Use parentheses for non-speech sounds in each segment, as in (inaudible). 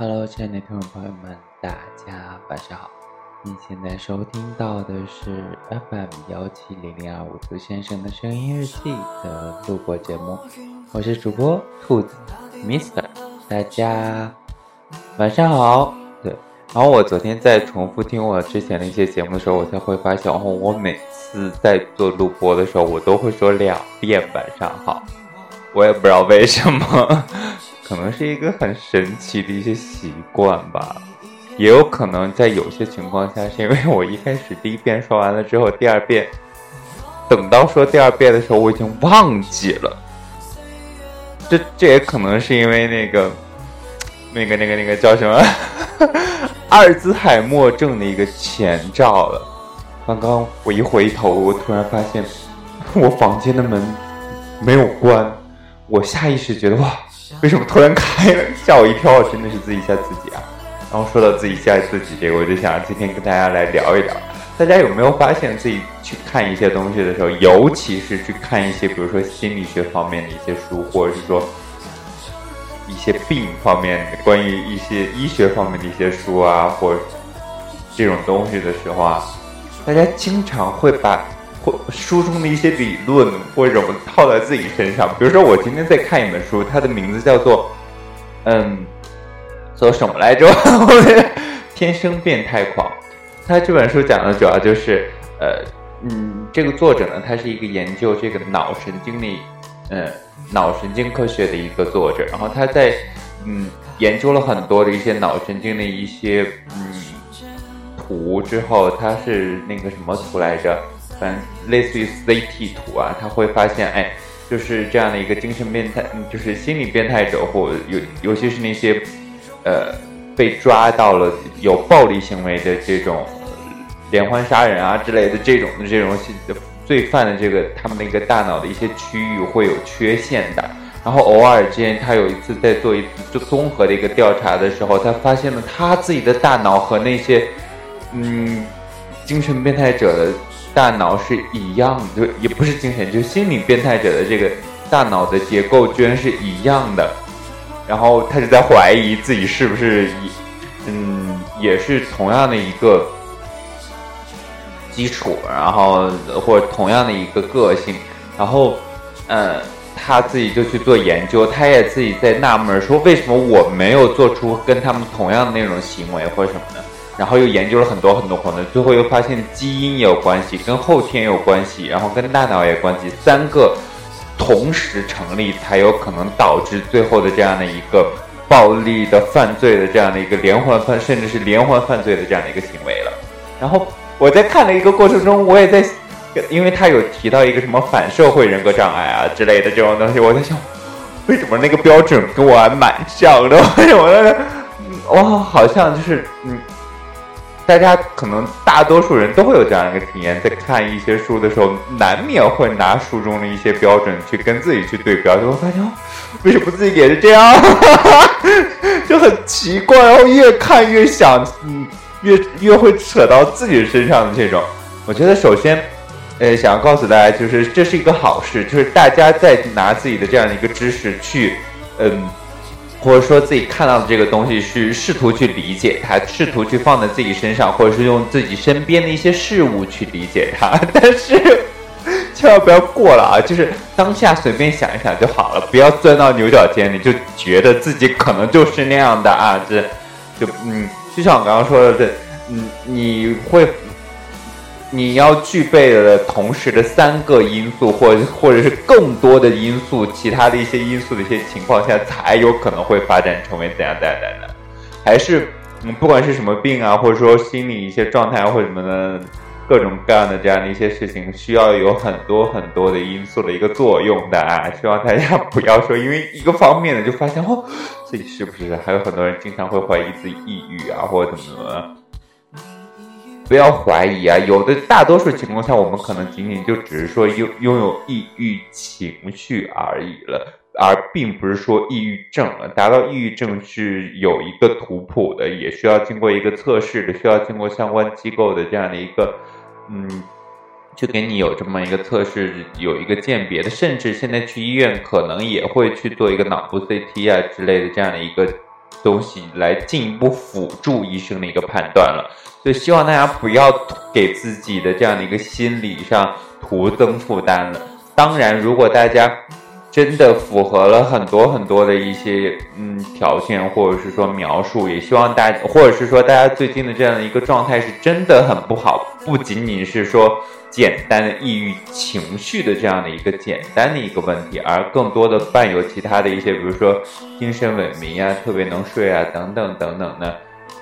Hello，亲爱的听众朋友们，大家晚上好。你现在收听到的是 FM 幺七零零二五兔先生的声音日记的录播节目，我是主播兔子 Mister，大家晚上好。对，然后我昨天在重复听我之前的一些节目的时候，我才会发现，哦，我每次在做录播的时候，我都会说两遍晚上好，我也不知道为什么。可能是一个很神奇的一些习惯吧，也有可能在有些情况下，是因为我一开始第一遍说完了之后，第二遍等到说第二遍的时候，我已经忘记了。这这也可能是因为那个那个那个那个叫什么阿尔兹海默症的一个前兆了。刚刚我一回头，我突然发现我房间的门没有关，我下意识觉得哇。为什么突然开了，吓我一跳！真的是自己吓自己啊。然后说到自己吓自己这个，我就想今天跟大家来聊一聊。大家有没有发现自己去看一些东西的时候，尤其是去看一些，比如说心理学方面的一些书，或者是说一些病方面的，关于一些医学方面的一些书啊，或这种东西的时候啊，大家经常会把。书中的一些理论或者我套在自己身上，比如说我今天在看一本书，它的名字叫做“嗯，做什么来着？(laughs) 天生变态狂”。他这本书讲的主要就是呃嗯，这个作者呢，他是一个研究这个脑神经的嗯脑神经科学的一个作者，然后他在嗯研究了很多的一些脑神经的一些嗯图之后，他是那个什么图来着？反类似于 CT 图啊，他会发现，哎，就是这样的一个精神变态，就是心理变态者，或尤尤其是那些，呃，被抓到了有暴力行为的这种连环杀人啊之类的这种的这种罪犯的这个他们的一个大脑的一些区域会有缺陷的。然后偶尔间，他有一次在做一次就综合的一个调查的时候，他发现了他自己的大脑和那些嗯精神变态者的。大脑是一样的，就也不是精神，就心理变态者的这个大脑的结构居然是一样的。然后他就在怀疑自己是不是一，嗯，也是同样的一个基础，然后或者同样的一个个性。然后，嗯，他自己就去做研究，他也自己在纳闷说，为什么我没有做出跟他们同样的那种行为或者什么呢？然后又研究了很多很多很多，最后又发现基因有关系，跟后天有关系，然后跟大脑也关系，三个同时成立才有可能导致最后的这样的一个暴力的犯罪的这样的一个连环犯，甚至是连环犯罪的这样的一个行为了。然后我在看的一个过程中，我也在，因为他有提到一个什么反社会人格障碍啊之类的这种东西，我在想，为什么那个标准跟我还蛮像的？为什么？哇，好像就是嗯。大家可能大多数人都会有这样一个体验，在看一些书的时候，难免会拿书中的一些标准去跟自己去对标，就会发现为什么自己也是这样，(laughs) 就很奇怪。然后越看越想，嗯，越越会扯到自己身上的这种。我觉得首先，呃，想要告诉大家，就是这是一个好事，就是大家在拿自己的这样的一个知识去，嗯。或者说自己看到的这个东西是试图去理解它，试图去放在自己身上，或者是用自己身边的一些事物去理解它。(laughs) 但是 (laughs) 千万不要过了啊！就是当下随便想一想就好了，不要钻到牛角尖里，就觉得自己可能就是那样的啊！这就嗯，就像我刚刚说的，这嗯，你会。你要具备的同时的三个因素，或或者是更多的因素，其他的一些因素的一些情况下，才有可能会发展成为怎样怎样的？还是嗯，不管是什么病啊，或者说心理一些状态或者什么的，各种各样的这样的一些事情，需要有很多很多的因素的一个作用的啊！希望大家不要说因为一个方面的就发现哦，自己是不是？还有很多人经常会怀疑自己抑郁啊，或者怎么怎么。不要怀疑啊，有的大多数情况下，我们可能仅仅就只是说拥拥有抑郁情绪而已了，而并不是说抑郁症了。达到抑郁症是有一个图谱的，也需要经过一个测试的，需要经过相关机构的这样的一个，嗯，去给你有这么一个测试，有一个鉴别的，甚至现在去医院可能也会去做一个脑部 CT 啊之类的这样的一个东西来进一步辅助医生的一个判断了。所以希望大家不要给自己的这样的一个心理上徒增负担了。当然，如果大家真的符合了很多很多的一些嗯条件，或者是说描述，也希望大家，或者是说大家最近的这样的一个状态是真的很不好，不仅仅是说简单的抑郁情绪的这样的一个简单的一个问题，而更多的伴有其他的一些，比如说精神萎靡啊，特别能睡啊，等等等等的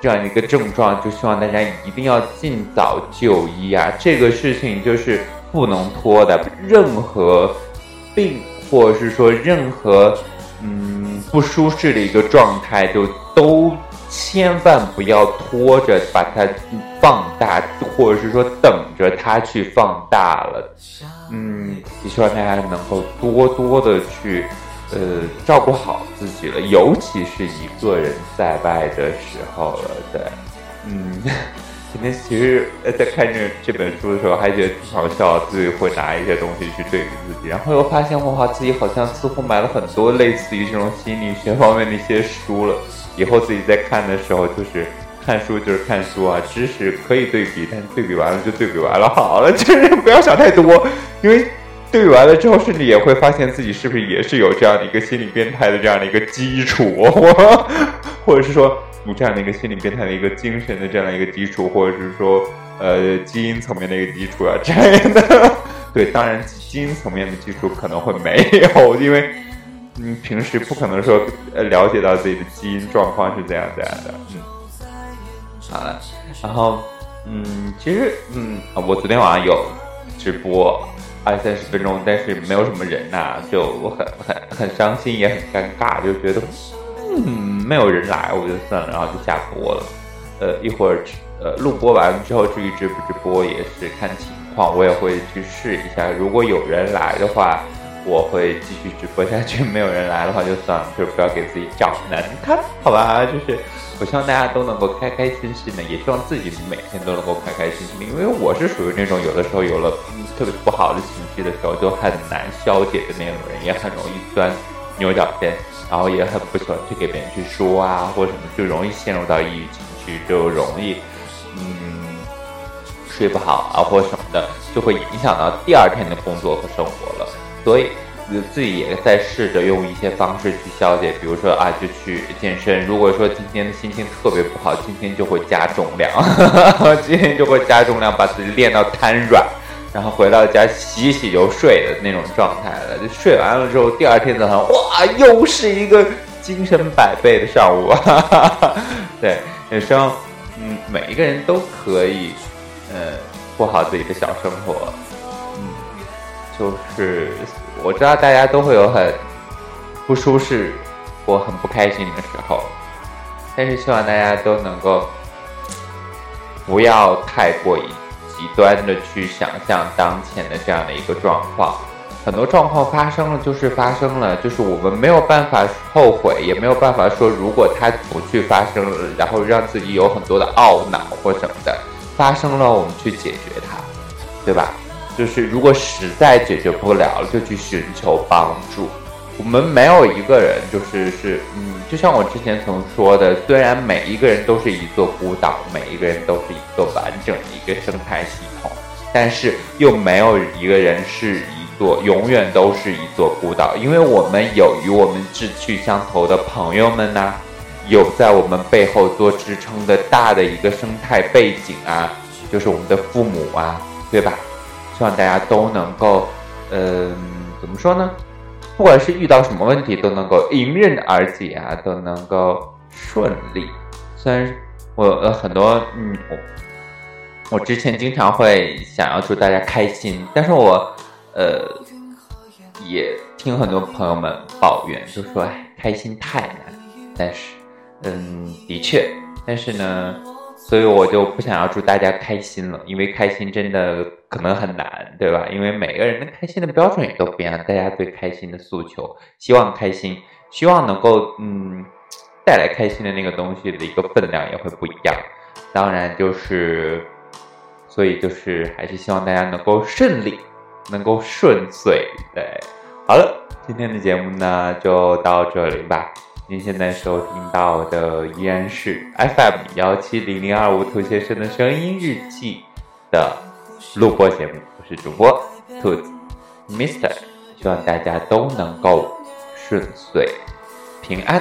这样一个症状，就希望大家一定要尽早就医啊，这个事情就是。不能拖的，任何病或者是说任何嗯不舒适的一个状态，就都千万不要拖着把它放大，或者是说等着它去放大了。嗯，也希望大家能够多多的去呃照顾好自己了，尤其是一个人在外的时候了。对，嗯。(laughs) 今天其实在看这这本书的时候，还觉得挺好笑，自己会拿一些东西去对比自己，然后又发现哇，自己好像似乎买了很多类似于这种心理学方面的一些书了。以后自己在看的时候，就是看书就是看书啊，知识可以对比，但对比完了就对比完了，好了，就是 (laughs) 不要想太多，因为对完了之后，甚至也会发现自己是不是也是有这样的一个心理变态的这样的一个基础，(laughs) 或者是说。有这样的一个心理变态的一个精神的这样的一个基础，或者是说，呃，基因层面的一个基础啊，这样的。对，当然基因层面的基础可能会没有，因为你平时不可能说呃了解到自己的基因状况是怎样怎样的。嗯，好了，然后嗯，其实嗯，我昨天晚上有直播二三十分钟，但是没有什么人呐，就很很很伤心，也很尴尬，就觉得。嗯，没有人来，我就算了，然后就下播了。呃，一会儿呃录播完之后，至于直不直播也是看情况，我也会去试一下。如果有人来的话，我会继续直播下去；没有人来的话，就算了，就不要给自己找难堪，好吧？就是我希望大家都能够开开心心的，也希望自己每天都能够开开心心的。因为我是属于那种有的时候有了特别不好的情绪的时候，就很难消解的那种人，也很容易钻牛角尖。然后也很不喜欢去给别人去说啊，或者什么，就容易陷入到抑郁情绪，就容易，嗯，睡不好啊，或什么的，就会影响到第二天的工作和生活了。所以自己也在试着用一些方式去消解，比如说啊，就去健身。如果说今天的心情特别不好，今天就会加重量，(laughs) 今天就会加重量，把自己练到瘫软。然后回到家洗洗就睡的那种状态了，就睡完了之后，第二天早上哇，又是一个精神百倍的上午。(laughs) 对，也希望嗯每一个人都可以呃过好自己的小生活。就是我知道大家都会有很不舒适或很不开心的时候，但是希望大家都能够不要太过于。极端的去想象当前的这样的一个状况，很多状况发生了就是发生了，就是我们没有办法后悔，也没有办法说如果它不去发生，然后让自己有很多的懊恼或什么的。发生了，我们去解决它，对吧？就是如果实在解决不了，就去寻求帮助。我们没有一个人就是是嗯，就像我之前曾说的，虽然每一个人都是一座孤岛，每一个人都是一个完整的一个生态系统，但是又没有一个人是一座永远都是一座孤岛，因为我们有与我们志趣相投的朋友们呢，有在我们背后做支撑的大的一个生态背景啊，就是我们的父母啊，对吧？希望大家都能够，嗯，怎么说呢？不管是遇到什么问题，都能够迎刃而解啊，都能够顺利。虽然我有很多嗯，我我之前经常会想要祝大家开心，但是我呃也听很多朋友们抱怨，就说开心太难。但是嗯，的确，但是呢。所以我就不想要祝大家开心了，因为开心真的可能很难，对吧？因为每个人的开心的标准也都不一样，大家对开心的诉求，希望开心，希望能够嗯带来开心的那个东西的一个分量也会不一样。当然就是，所以就是还是希望大家能够顺利，能够顺遂。对，好了，今天的节目呢就到这里吧。您现在收听到的依然是 FM 幺七零零二五兔先生的声音日记的录播节目，我是主播兔子 Mister，希望大家都能够顺遂平安。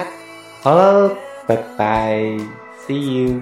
好了，拜拜，See you。